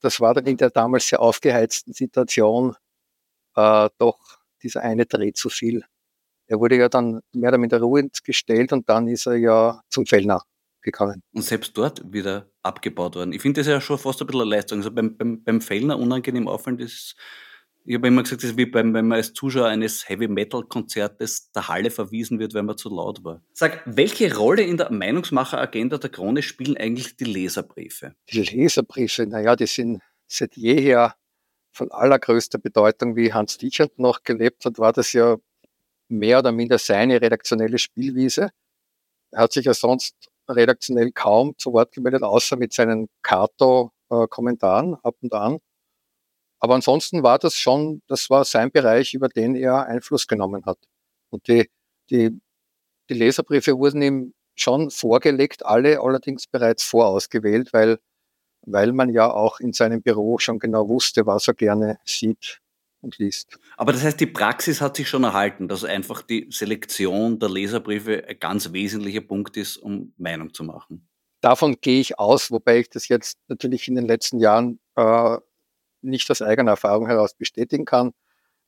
das war dann in der damals sehr aufgeheizten Situation äh, doch dieser eine Dreh zu viel. Er wurde ja dann mehr oder minder ruhend gestellt und dann ist er ja zum Fellner gegangen. Und selbst dort wieder abgebaut worden. Ich finde das ja schon fast ein bisschen eine Leistung. Also beim, beim, beim Fellner unangenehm auffallen, das ich habe immer gesagt, das ist wie beim, wenn man als Zuschauer eines Heavy-Metal-Konzertes der Halle verwiesen wird, weil man zu laut war. Sag, welche Rolle in der Meinungsmacher-Agenda der Krone spielen eigentlich die Leserbriefe? Die Leserbriefe, naja, die sind seit jeher von allergrößter Bedeutung. Wie Hans Dichand noch gelebt hat, war das ja mehr oder minder seine redaktionelle Spielwiese. Er hat sich ja sonst redaktionell kaum zu Wort gemeldet, außer mit seinen Kato-Kommentaren ab und an. Aber ansonsten war das schon, das war sein Bereich, über den er Einfluss genommen hat. Und die, die, die Leserbriefe wurden ihm schon vorgelegt, alle allerdings bereits vorausgewählt, weil, weil man ja auch in seinem Büro schon genau wusste, was er gerne sieht und liest. Aber das heißt, die Praxis hat sich schon erhalten, dass einfach die Selektion der Leserbriefe ein ganz wesentlicher Punkt ist, um Meinung zu machen. Davon gehe ich aus, wobei ich das jetzt natürlich in den letzten Jahren äh, nicht aus eigener Erfahrung heraus bestätigen kann.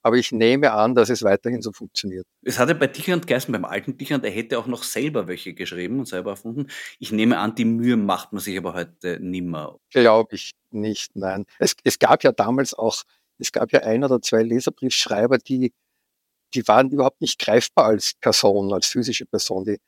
Aber ich nehme an, dass es weiterhin so funktioniert. Es hatte bei Dichand geheißen, beim alten Dichand, er hätte auch noch selber welche geschrieben und selber erfunden. Ich nehme an, die Mühe macht man sich aber heute nimmer. Glaube ich nicht, nein. Es, es gab ja damals auch, es gab ja ein oder zwei Leserbriefschreiber, die, die waren überhaupt nicht greifbar als Person, als physische Person. Die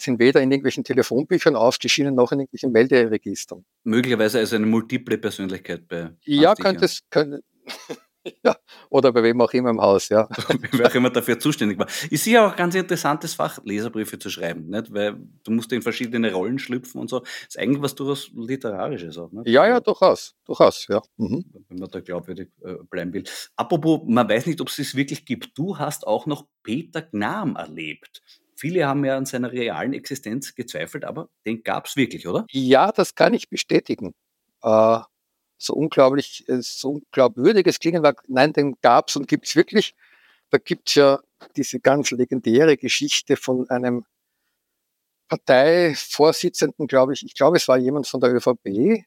sind weder in irgendwelchen Telefonbüchern aufgeschieden noch in irgendwelchen Melderegistern. Möglicherweise also eine multiple Persönlichkeit bei. Ja, könnte es, könnte, ja, oder bei wem auch immer im Haus, ja. Wer auch immer dafür zuständig war. Ist sicher auch ein ganz interessantes Fach, Leserbriefe zu schreiben, nicht? Weil du musst in verschiedene Rollen schlüpfen und so. Das ist eigentlich was durchaus Literarisches auch, nicht? Ja, ja, durchaus, durchaus, ja. Mhm. Wenn man da glaubwürdig äh, bleiben will. Apropos, man weiß nicht, ob es es wirklich gibt. Du hast auch noch Peter Gnam erlebt. Viele haben ja an seiner realen Existenz gezweifelt, aber den gab es wirklich, oder? Ja, das kann ich bestätigen. Äh, so unglaublich, äh, so unglaubwürdiges klingen war, nein, den gab es und gibt es wirklich. Da gibt es ja diese ganz legendäre Geschichte von einem Parteivorsitzenden, glaube ich, ich glaube, es war jemand von der ÖVP, äh,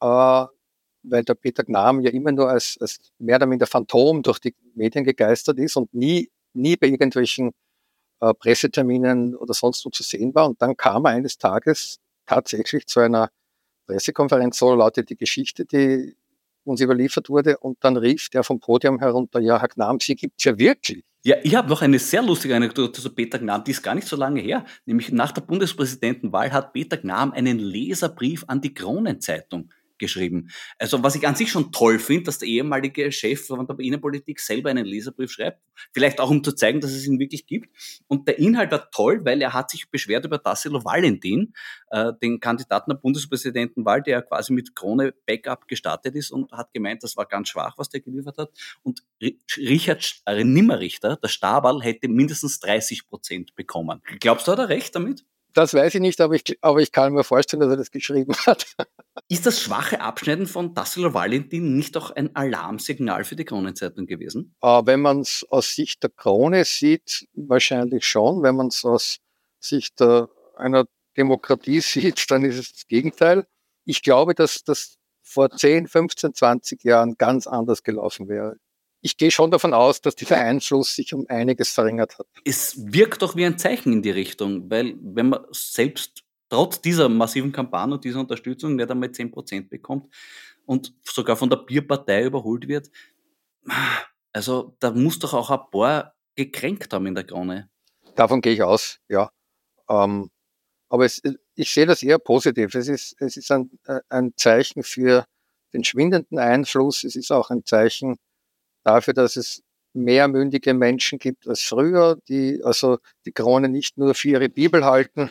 weil der Peter Gnam ja immer nur als, als mehr oder minder Phantom durch die Medien gegeistert ist und nie, nie bei irgendwelchen äh, Presseterminen oder sonst wo zu sehen war. Und dann kam er eines Tages tatsächlich zu einer Pressekonferenz, so lautet die Geschichte, die uns überliefert wurde. Und dann rief der vom Podium herunter, ja, Herr Gnam, Sie gibt's ja wirklich. Ja, ich habe noch eine sehr lustige Anekdote zu Peter Gnam, die ist gar nicht so lange her. Nämlich nach der Bundespräsidentenwahl hat Peter Gnam einen Leserbrief an die Kronenzeitung geschrieben. Also was ich an sich schon toll finde, dass der ehemalige Chef von der Innenpolitik selber einen Leserbrief schreibt, vielleicht auch um zu zeigen, dass es ihn wirklich gibt. Und der Inhalt war toll, weil er hat sich beschwert über Tassilo Valentin, äh, den Kandidaten der Bundespräsidentenwahl, der quasi mit Krone Backup gestartet ist und hat gemeint, das war ganz schwach, was der geliefert hat. Und Richard äh, Nimmerrichter, der Stabal, hätte mindestens 30 Prozent bekommen. Glaubst du, hat er recht damit? Das weiß ich nicht, aber ich, aber ich kann mir vorstellen, dass er das geschrieben hat. Ist das schwache Abschneiden von Tassilo Valentin nicht auch ein Alarmsignal für die Kronenzeitung gewesen? Äh, wenn man es aus Sicht der Krone sieht, wahrscheinlich schon. Wenn man es aus Sicht der, einer Demokratie sieht, dann ist es das Gegenteil. Ich glaube, dass das vor 10, 15, 20 Jahren ganz anders gelaufen wäre ich gehe schon davon aus, dass dieser Einfluss sich um einiges verringert hat. Es wirkt doch wie ein Zeichen in die Richtung, weil wenn man selbst trotz dieser massiven Kampagne und dieser Unterstützung nicht einmal 10% bekommt und sogar von der Bierpartei überholt wird, also da muss doch auch ein paar gekränkt haben in der Krone. Davon gehe ich aus, ja. Ähm, aber es, ich sehe das eher positiv. Es ist, es ist ein, äh, ein Zeichen für den schwindenden Einfluss. Es ist auch ein Zeichen dafür, dass es mehr mündige Menschen gibt als früher, die also die Krone nicht nur für ihre Bibel halten.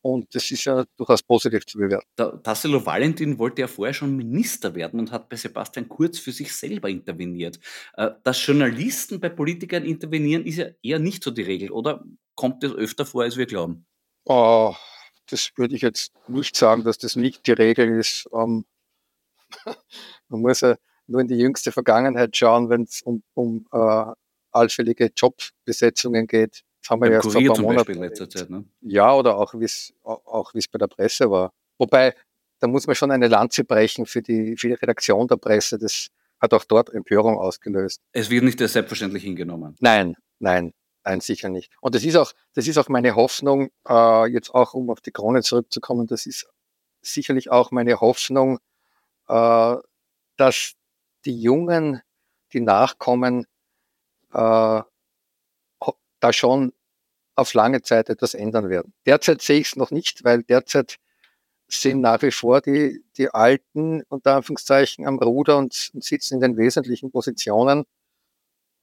Und das ist ja durchaus positiv zu bewerten. Der Tassilo Valentin wollte ja vorher schon Minister werden und hat bei Sebastian Kurz für sich selber interveniert. Äh, dass Journalisten bei Politikern intervenieren, ist ja eher nicht so die Regel, oder kommt das öfter vor, als wir glauben? Oh, das würde ich jetzt nicht sagen, dass das nicht die Regel ist. Ähm, man muss ja nur in die jüngste Vergangenheit schauen, wenn es um, um äh, allfällige Jobbesetzungen geht. Das haben wir ja erst vor ein paar Monaten. Zeit, ne? Ja, oder auch wie es auch wie es bei der Presse war. Wobei, da muss man schon eine Lanze brechen für die, für die Redaktion der Presse. Das hat auch dort Empörung ausgelöst. Es wird nicht selbstverständlich hingenommen. Nein, nein, nein, sicher nicht. Und das ist auch, das ist auch meine Hoffnung, äh, jetzt auch um auf die Krone zurückzukommen, das ist sicherlich auch meine Hoffnung, äh, dass die Jungen, die nachkommen, äh, da schon auf lange Zeit etwas ändern werden. Derzeit sehe ich es noch nicht, weil derzeit sind nach wie vor die, die Alten unter Anführungszeichen am Ruder und, und sitzen in den wesentlichen Positionen.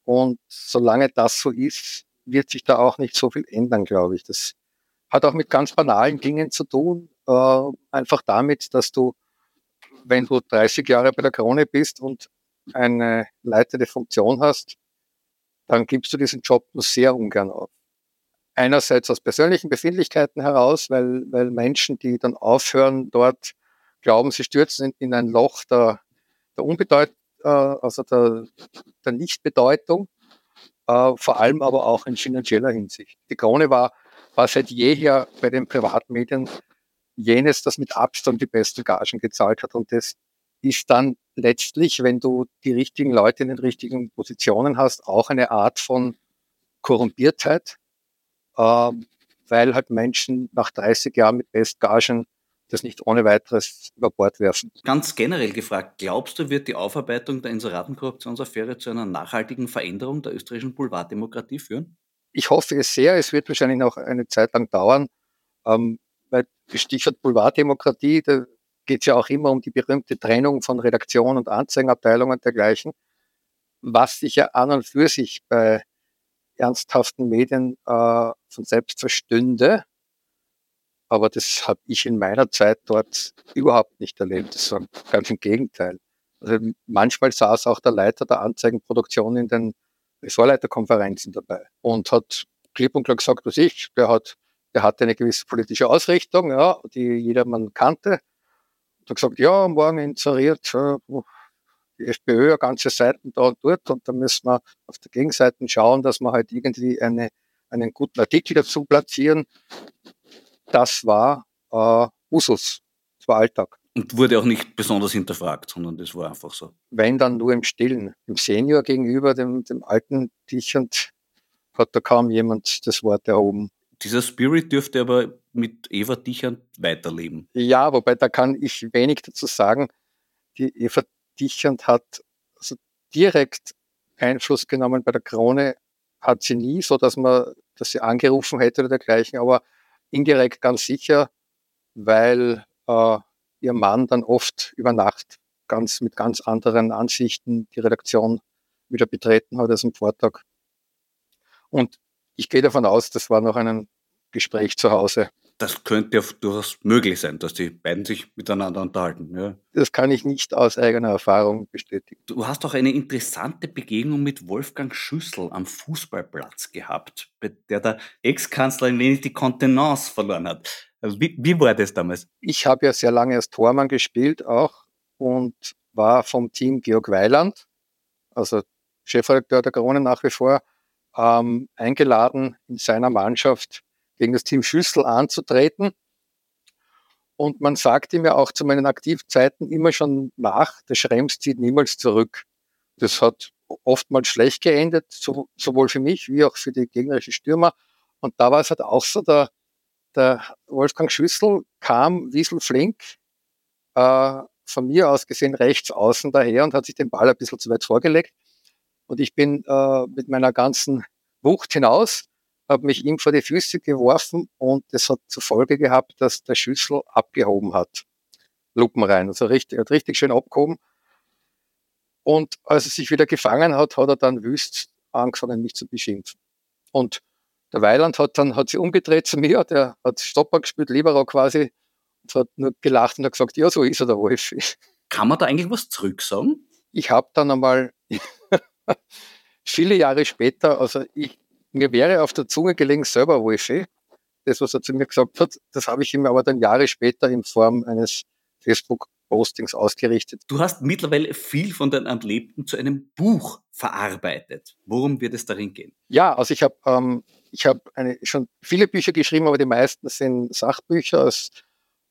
Und solange das so ist, wird sich da auch nicht so viel ändern, glaube ich. Das hat auch mit ganz banalen Dingen zu tun. Äh, einfach damit, dass du, wenn du 30 Jahre bei der Krone bist und eine leitende Funktion hast, dann gibst du diesen Job nur sehr ungern auf. Einerseits aus persönlichen Befindlichkeiten heraus, weil, weil Menschen, die dann aufhören, dort glauben, sie stürzen in, in ein Loch der, der Unbedeut äh, also der, der Nichtbedeutung, äh, vor allem aber auch in finanzieller Hinsicht. Die Krone war, war seit jeher bei den Privatmedien jenes, das mit Abstand die besten Gagen gezahlt hat. Und das ist dann letztlich, wenn du die richtigen Leute in den richtigen Positionen hast, auch eine Art von Korrumpiertheit, äh, weil halt Menschen nach 30 Jahren mit Bestgagen das nicht ohne weiteres über Bord werfen. Ganz generell gefragt, glaubst du, wird die Aufarbeitung der Inseratenkorruptionsaffäre zu einer nachhaltigen Veränderung der österreichischen Boulevarddemokratie führen? Ich hoffe es sehr. Es wird wahrscheinlich noch eine Zeit lang dauern, ähm, Stichwort Boulevarddemokratie, da geht es ja auch immer um die berühmte Trennung von Redaktion und Anzeigenabteilung und dergleichen, was sich ja an und für sich bei ernsthaften Medien äh, von selbst verstünde. Aber das habe ich in meiner Zeit dort überhaupt nicht erlebt. Das war ganz im Gegenteil. Also manchmal saß auch der Leiter der Anzeigenproduktion in den Ressortleiterkonferenzen dabei und hat klipp und klar gesagt, was ich, der hat, der hatte eine gewisse politische Ausrichtung, ja, die jedermann kannte. Und hat gesagt, ja, morgen inseriert äh, die FPÖ ganze Seiten da und dort und da müssen wir auf der Gegenseite schauen, dass wir halt irgendwie eine, einen guten Artikel dazu platzieren. Das war äh, Usus, das war Alltag. Und wurde auch nicht besonders hinterfragt, sondern das war einfach so. Wenn dann nur im Stillen. Dem Senior gegenüber, dem, dem alten Dichand, hat da kaum jemand das Wort erhoben. Dieser Spirit dürfte aber mit Eva Dichand weiterleben. Ja, wobei da kann ich wenig dazu sagen. Die Eva Dichand hat also direkt Einfluss genommen bei der Krone, hat sie nie, so dass man, dass sie angerufen hätte oder dergleichen, aber indirekt ganz sicher, weil äh, ihr Mann dann oft über Nacht ganz mit ganz anderen Ansichten die Redaktion wieder betreten hat als am Vortag. Und ich gehe davon aus, das war noch ein Gespräch zu Hause. Das könnte ja durchaus möglich sein, dass die beiden sich miteinander unterhalten. Ja. Das kann ich nicht aus eigener Erfahrung bestätigen. Du hast auch eine interessante Begegnung mit Wolfgang Schüssel am Fußballplatz gehabt, bei der der Ex-Kanzler ein wenig die Kontenance verloren hat. Also wie, wie war das damals? Ich habe ja sehr lange als Tormann gespielt auch und war vom Team Georg Weiland, also Chefredakteur der Krone nach wie vor, ähm, eingeladen, in seiner Mannschaft gegen das Team Schüssel anzutreten. Und man sagte mir auch zu meinen Aktivzeiten immer schon nach, der Schrems zieht niemals zurück. Das hat oftmals schlecht geendet, sowohl für mich wie auch für die gegnerischen Stürmer. Und da war es halt auch so, der, der Wolfgang Schüssel kam wieselflink, äh, von mir aus gesehen rechts außen daher und hat sich den Ball ein bisschen zu weit vorgelegt. Und ich bin äh, mit meiner ganzen Wucht hinaus, habe mich ihm vor die Füße geworfen und das hat zur Folge gehabt, dass der Schüssel abgehoben hat. Lupen rein. Also richtig, hat richtig schön abgehoben. Und als er sich wieder gefangen hat, hat er dann wüst angefangen, mich zu beschimpfen. Und der Weiland hat dann, hat sich umgedreht zu mir, der hat Stopper gespielt, Libero quasi, und hat nur gelacht und hat gesagt, ja, so ist er, der Wolf. Kann man da eigentlich was zurücksagen? Ich habe dann einmal viele Jahre später, also ich, mir wäre auf der Zunge gelegen, selber Wolfi. Das, was er zu mir gesagt hat, das habe ich ihm aber dann Jahre später in Form eines Facebook-Postings ausgerichtet. Du hast mittlerweile viel von deinem Erlebten zu einem Buch verarbeitet. Worum wird es darin gehen? Ja, also ich habe ähm, ich habe schon viele Bücher geschrieben, aber die meisten sind Sachbücher, als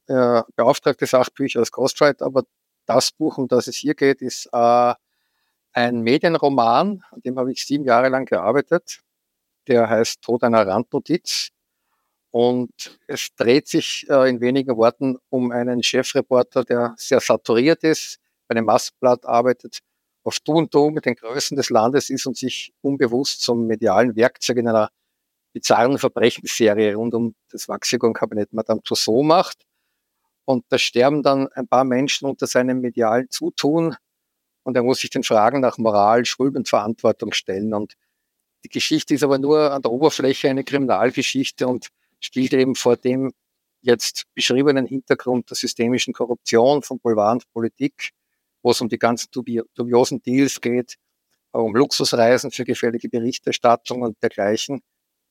äh, beauftragte Sachbücher, als Ghostwriter. Aber das Buch, um das es hier geht, ist äh, ein Medienroman, an dem habe ich sieben Jahre lang gearbeitet. Der heißt Tod einer Randnotiz. Und es dreht sich äh, in wenigen Worten um einen Chefreporter, der sehr saturiert ist, bei einem Massenblatt arbeitet, auf Du und Du mit den Größen des Landes ist und sich unbewusst zum medialen Werkzeug in einer bizarren Verbrechensserie rund um das Waxegon-Kabinett Madame Tussauds macht. Und da sterben dann ein paar Menschen unter seinem medialen Zutun. Und er muss sich den Fragen nach Moral, Schuld und Verantwortung stellen. Und die Geschichte ist aber nur an der Oberfläche eine Kriminalgeschichte und spielt eben vor dem jetzt beschriebenen Hintergrund der systemischen Korruption von Boulevard und Politik, wo es um die ganzen dubiosen Deals geht, um Luxusreisen für gefährliche Berichterstattung und dergleichen,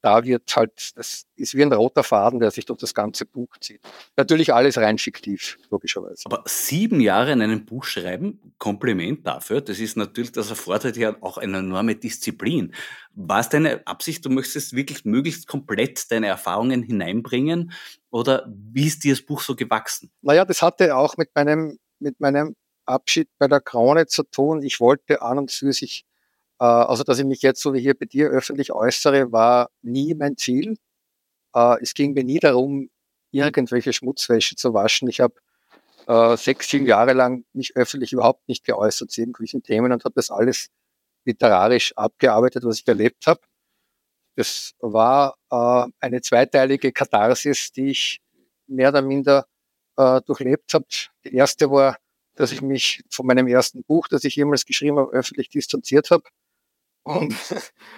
da wird halt, das ist wie ein roter Faden, der sich durch das ganze Buch zieht. Natürlich alles rein fiktiv, logischerweise. Aber sieben Jahre in einem Buch schreiben, Kompliment dafür. Das ist natürlich, das erfordert ja auch eine enorme Disziplin. War es deine Absicht, du möchtest wirklich möglichst komplett deine Erfahrungen hineinbringen? Oder wie ist dir das Buch so gewachsen? Naja, das hatte auch mit meinem, mit meinem Abschied bei der Krone zu tun. Ich wollte an und für sich also, dass ich mich jetzt so wie hier bei dir öffentlich äußere, war nie mein Ziel. Äh, es ging mir nie darum, irgendwelche Schmutzwäsche zu waschen. Ich habe äh, sechs, sieben Jahre lang mich öffentlich überhaupt nicht geäußert zu irgendwelchen Themen und habe das alles literarisch abgearbeitet, was ich erlebt habe. Das war äh, eine zweiteilige Katharsis, die ich mehr oder minder äh, durchlebt habe. Die erste war, dass ich mich von meinem ersten Buch, das ich jemals geschrieben habe, öffentlich distanziert habe. Und,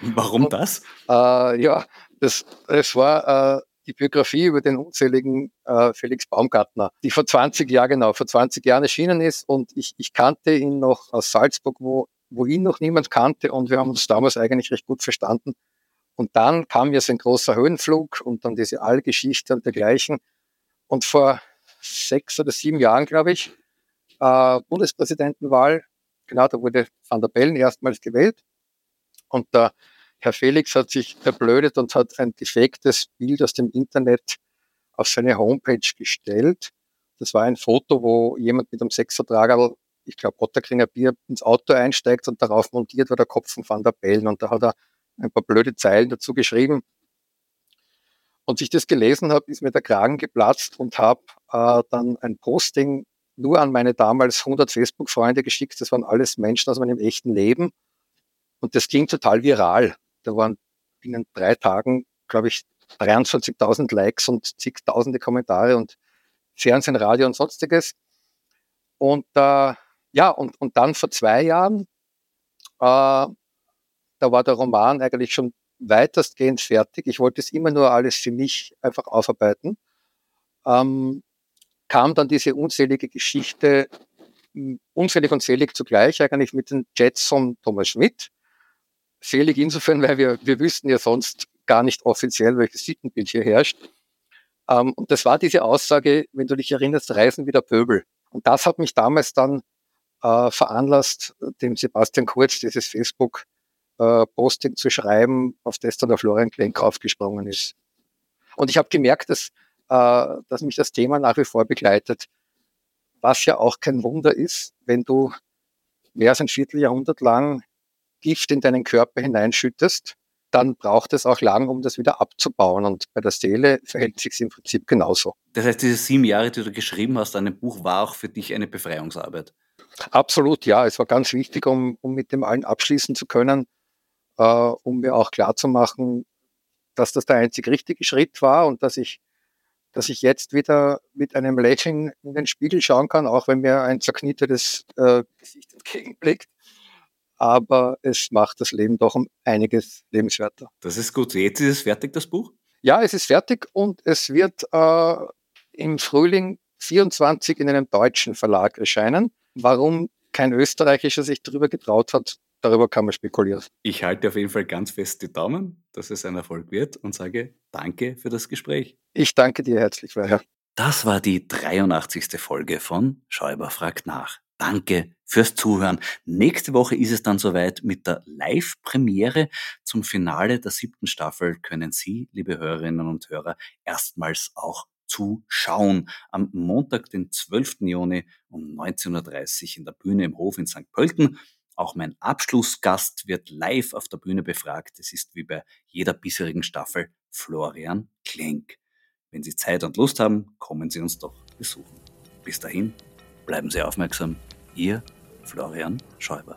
Warum und, das? Äh, ja, das, das war äh, die Biografie über den unzähligen äh, Felix Baumgartner, die vor 20 Jahren, genau, vor 20 Jahren erschienen ist. Und ich, ich kannte ihn noch aus Salzburg, wo, wo ihn noch niemand kannte. Und wir haben uns damals eigentlich recht gut verstanden. Und dann kam jetzt ein großer Höhenflug und dann diese Allgeschichte und dergleichen. Und vor sechs oder sieben Jahren, glaube ich, äh, Bundespräsidentenwahl, genau, da wurde Van der Bellen erstmals gewählt. Und der Herr Felix hat sich erblödet und hat ein gefaktes Bild aus dem Internet auf seine Homepage gestellt. Das war ein Foto, wo jemand mit einem Sechsertragerl, ich glaube Otterkringer Bier, ins Auto einsteigt und darauf montiert war der Kopf von Van der Bellen. Und da hat er ein paar blöde Zeilen dazu geschrieben. Und ich das gelesen habe, ist mir der Kragen geplatzt und habe äh, dann ein Posting nur an meine damals 100 Facebook-Freunde geschickt. Das waren alles Menschen aus meinem echten Leben. Und das ging total viral. Da waren binnen drei Tagen, glaube ich, 23.000 Likes und zigtausende Kommentare und Fernsehen, Radio und sonstiges. Und äh, ja, und, und dann vor zwei Jahren, äh, da war der Roman eigentlich schon weitestgehend fertig. Ich wollte es immer nur alles für mich einfach aufarbeiten. Ähm, kam dann diese unselige Geschichte, unzählig und selig zugleich, eigentlich mit den Jets von Thomas Schmidt, selig insofern, weil wir, wir wüssten ja sonst gar nicht offiziell, welches Sittenbild hier herrscht. Ähm, und das war diese Aussage, wenn du dich erinnerst, Reisen wie der Pöbel. Und das hat mich damals dann äh, veranlasst, dem Sebastian Kurz dieses Facebook-Posting äh, zu schreiben, auf das dann der Florian Klenk aufgesprungen ist. Und ich habe gemerkt, dass, äh, dass mich das Thema nach wie vor begleitet, was ja auch kein Wunder ist, wenn du mehr als ein Vierteljahrhundert lang Gift in deinen Körper hineinschüttest, dann braucht es auch lang, um das wieder abzubauen. Und bei der Seele verhält sich im Prinzip genauso. Das heißt, diese sieben Jahre, die du geschrieben hast an dem Buch, war auch für dich eine Befreiungsarbeit? Absolut, ja. Es war ganz wichtig, um, um mit dem allen abschließen zu können, äh, um mir auch klarzumachen, dass das der einzig richtige Schritt war und dass ich, dass ich jetzt wieder mit einem Lächeln in den Spiegel schauen kann, auch wenn mir ein zerknittetes äh, Gesicht entgegenblickt aber es macht das Leben doch um einiges lebenswerter. Das ist gut. Jetzt ist es fertig, das Buch? Ja, es ist fertig und es wird äh, im Frühling 24 in einem deutschen Verlag erscheinen. Warum kein österreichischer sich darüber getraut hat, darüber kann man spekulieren. Ich halte auf jeden Fall ganz fest die Daumen, dass es ein Erfolg wird und sage danke für das Gespräch. Ich danke dir herzlich, Werner. Das war die 83. Folge von Schäuber fragt nach. Danke fürs Zuhören. Nächste Woche ist es dann soweit mit der Live-Premiere. Zum Finale der siebten Staffel können Sie, liebe Hörerinnen und Hörer, erstmals auch zuschauen. Am Montag, den 12. Juni um 19.30 Uhr in der Bühne im Hof in St. Pölten. Auch mein Abschlussgast wird live auf der Bühne befragt. Es ist wie bei jeder bisherigen Staffel Florian Klenk. Wenn Sie Zeit und Lust haben, kommen Sie uns doch besuchen. Bis dahin, bleiben Sie aufmerksam. Ihr Florian Schäuber.